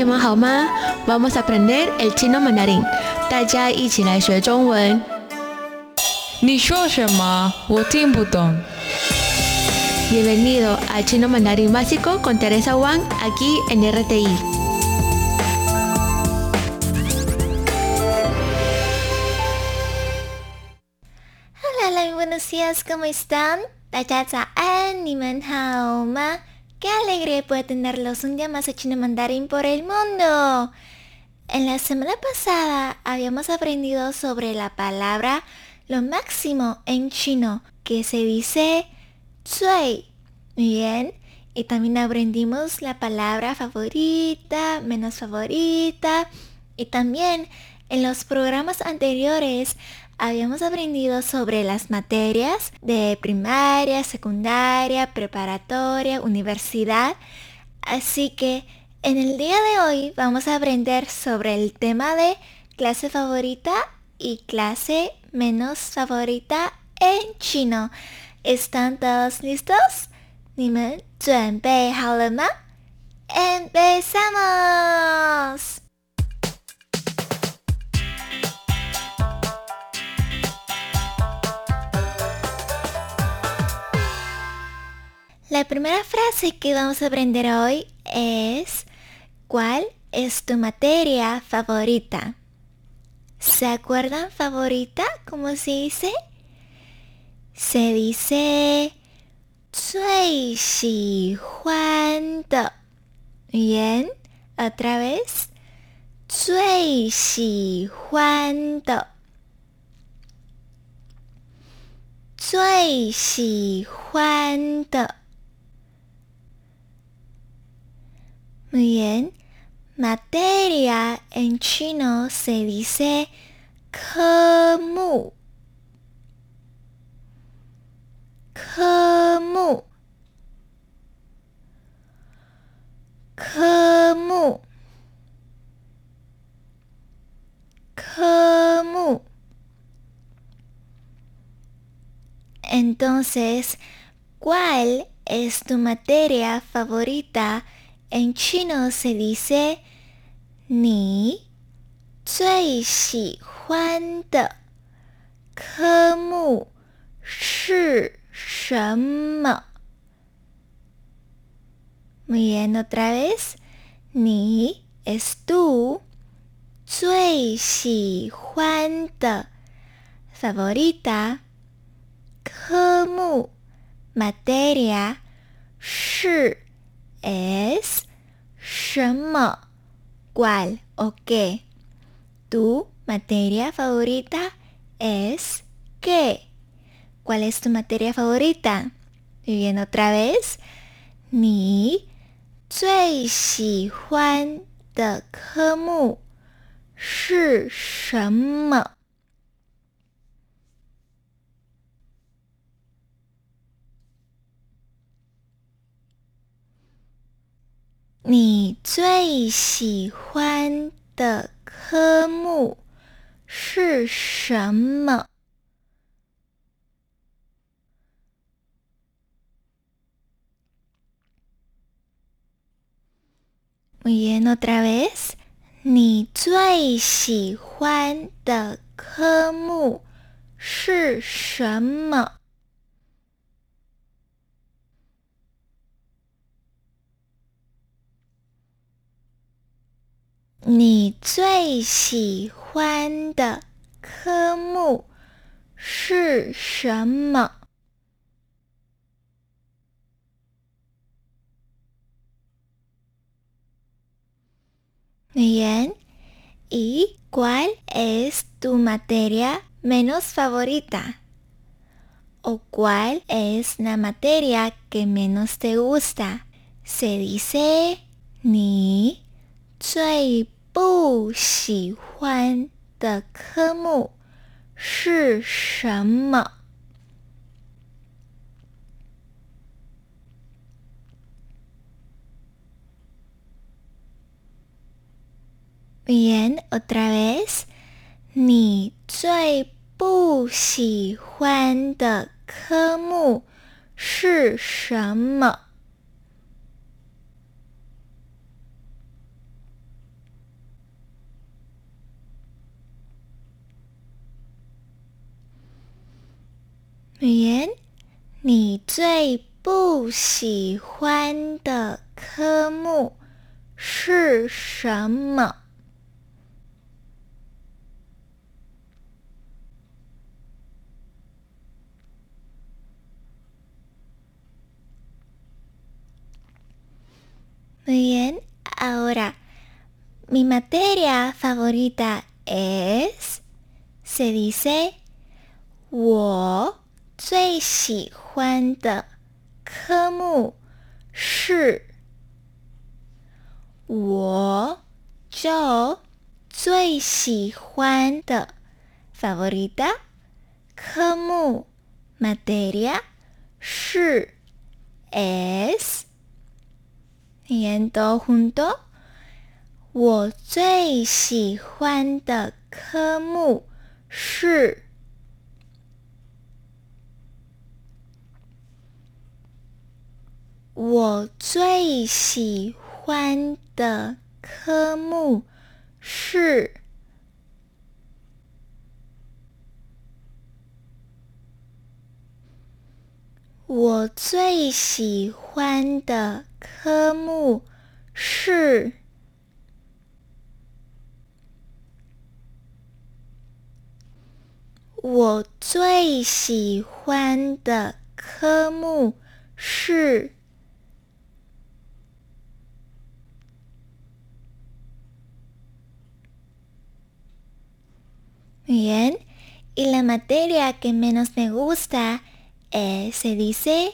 你们好吗？Vamos a aprender el chino mandarín，大家一起来学中文。你说什么？我听不懂。 Bienvenido a Chino Mandarín Básico con Teresa Wang aquí en RTI. Hola, muy buenos días, ¿cómo están? 大家早安，你们好吗 ？Qué alegre poder tenerlos un día más a Chino Mandarín por el mundo. En la semana pasada habíamos aprendido sobre la palabra lo máximo en chino, que se dice 最. Muy bien. Y también aprendimos la palabra favorita, menos favorita. Y también en los programas anteriores habíamos aprendido sobre las materias de primaria, secundaria, preparatoria, universidad. Así que en el día de hoy vamos a aprender sobre el tema de clase favorita y clase menos favorita en chino. ¿Están todos listos? 你们准备好了吗？Empezamos. La primera frase que vamos a aprender hoy es ¿Cuál es tu materia favorita? ¿Se acuerdan favorita? ¿Cómo se dice? Se dice 最喜欢的. Bien, otra vez. 最喜欢的。最喜欢的。 Muy bien. Materia en chino se dice kemu. Kemu. Kemu. Kemu. Entonces, ¿cuál es tu materia favorita? En chino se dice ni zui xi huan de ke mu shi shenme. Muy bien, otra vez. Ni es tú. Zui xi huan de favorita. Ke mu materia shi es 什么 cuál o qué. Tu materia favorita es qué. ¿Cuál es tu materia favorita? Muy bien, otra vez. 你最喜欢的科目是什么？ 你最喜欢的科目是什么？Mira otra vez. 你最喜欢的科目是什么？你最喜欢的科目是什么？Muy bien. ¿Y cuál es tu materia menos favorita? ¿O cuál es la materia que menos te gusta? Se dice 你最 不喜欢的科目是什么？Bien, otra vez. 你最不喜欢的科目是什么？Muy bien，你最不喜欢的科目是什么？Muy bien, ahora mi materia favorita es, se dice, 我最喜欢的科目是，我就最喜欢的 favorita 科目 materia 是 es。念都 junto，我最喜欢的科目是。我最喜欢的科目是。我最喜欢的科目是。我最喜欢的科目是。Bien, y la materia que menos me gusta. Eh, se dice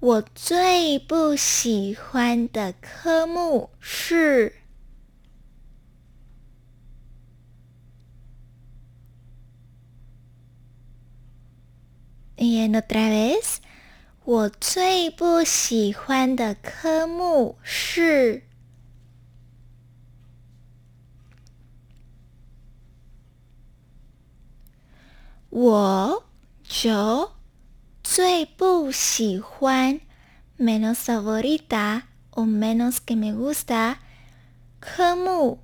我最不喜欢的科目是。Y otra vez，我最不喜欢的科目是。 我就。最不喜欢 menos favorita o menos que me gusta 科目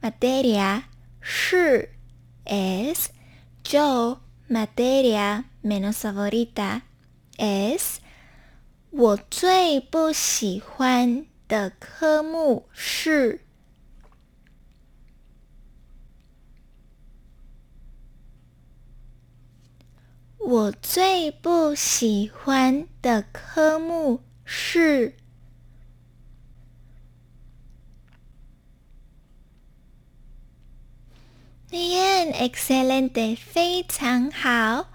materia 是 es yo materia menos favorita es 我最不喜欢的科目是。 我最不喜欢的科目是。Bien, excelente, 非常好。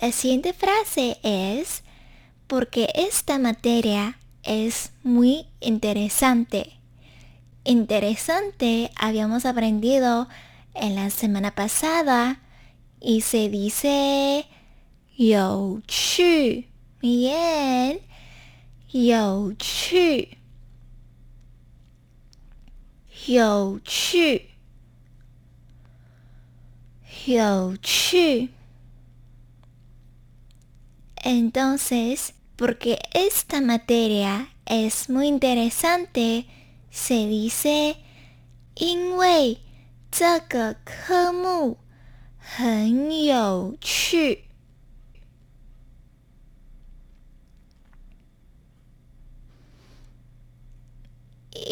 La siguiente frase es porque esta materia es muy interesante. Interesante habíamos aprendido en la semana pasada y se dice 有趣，bien，有趣，有趣，有趣。Entonces, porque esta materia es muy interesante, se dice 因为这个科目很有趣。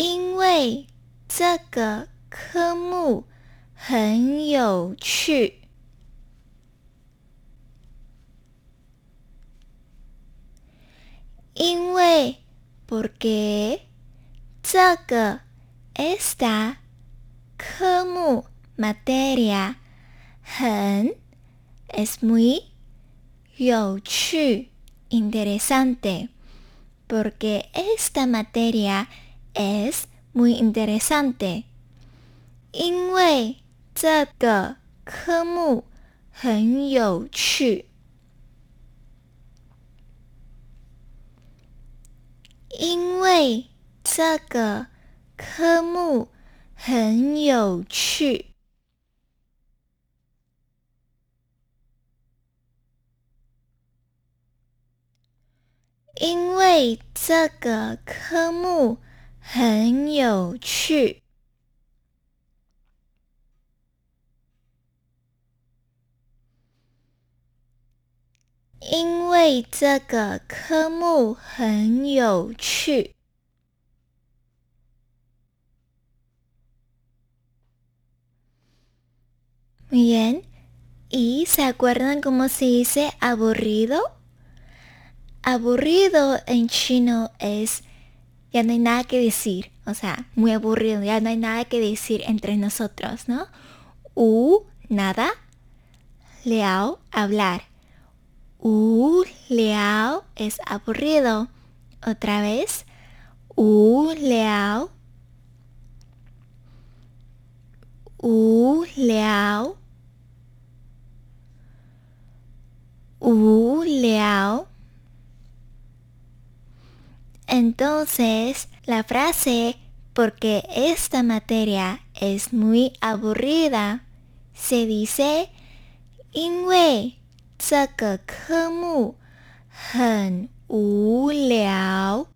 因为这个科目很有趣。因为 porque 这个 esta 科目 materia 很 es muy 有趣 interesante porque esta materia es muy interesante，因为这个科目很有趣。因为这个科目很有趣。因为这个科目。很有趣，因为这个科目很有趣。Muy bien. ¿Y se acuerdan cómo se dice aburrido? Aburrido en chino es ya no hay nada que decir. O sea, muy aburrido, ya no hay nada que decir entre nosotros, ¿no? U, nada. Liao, hablar. U, liao es aburrido. Otra vez. U, liao. U, liao. U, liao. Entonces, la frase porque esta materia es muy aburrida se dice 因为这个科目很无聊。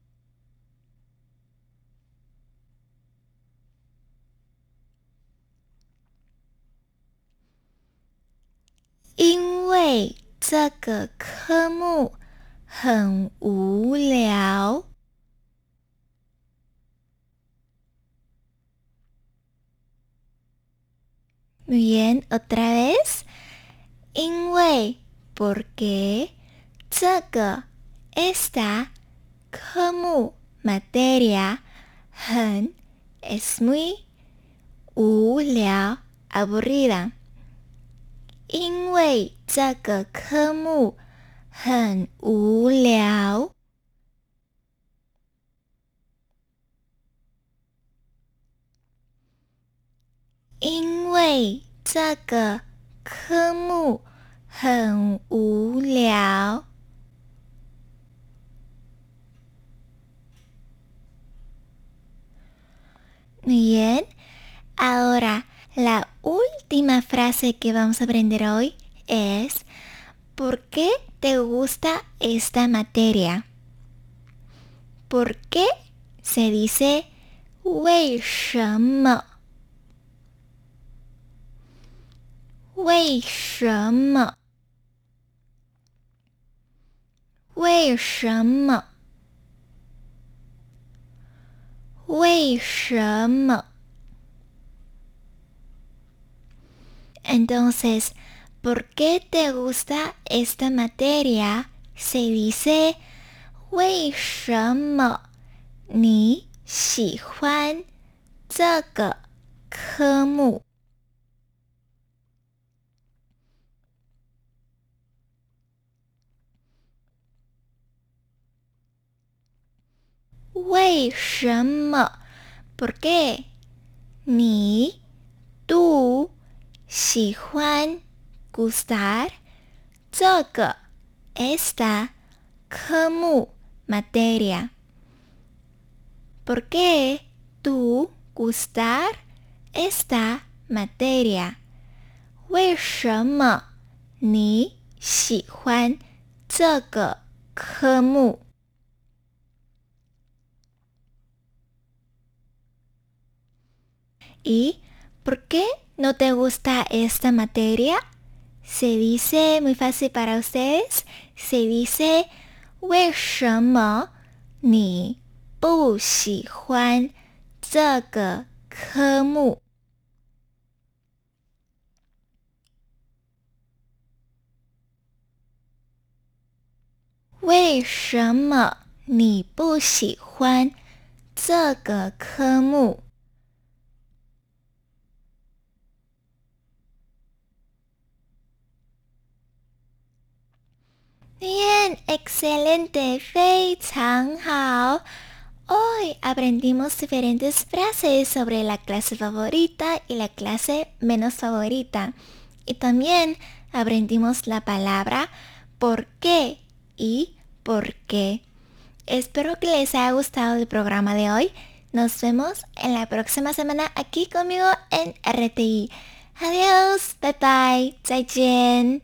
因为这个科目很无聊。 Muy bien, otra vez. 因为 porque 这个 esta 科目 materia 很 es muy 无聊 aburrida。因为这个科目很无聊。 因为这个科目很无聊。Muy bien. Ahora, la última frase que vamos a aprender hoy es ¿Por qué te gusta esta materia? ¿Por qué se dice 为什么？ 为什么？为什么？为什么？Entonces, ¿por qué te gusta esta materia? Se dice 为什么你喜欢这个科目？为什么？¿Por qué？你，tú，喜欢，gustar，这个，esta，科目，materia。¿Por qué tú gustar esta materia？为什么你喜欢这个科目 ？¿Y por qué no te gusta esta materia? Se dice muy fácil para ustedes. Se dice 为什么你不喜欢这个科目？为什么你不喜欢这个科目 Bien, excelente, Fei Hao. Hoy aprendimos diferentes frases sobre la clase favorita y la clase menos favorita. Y también aprendimos la palabra por qué y por qué. Espero que les haya gustado el programa de hoy. Nos vemos en la próxima semana aquí conmigo en RTI. Adiós, bye bye, 再见。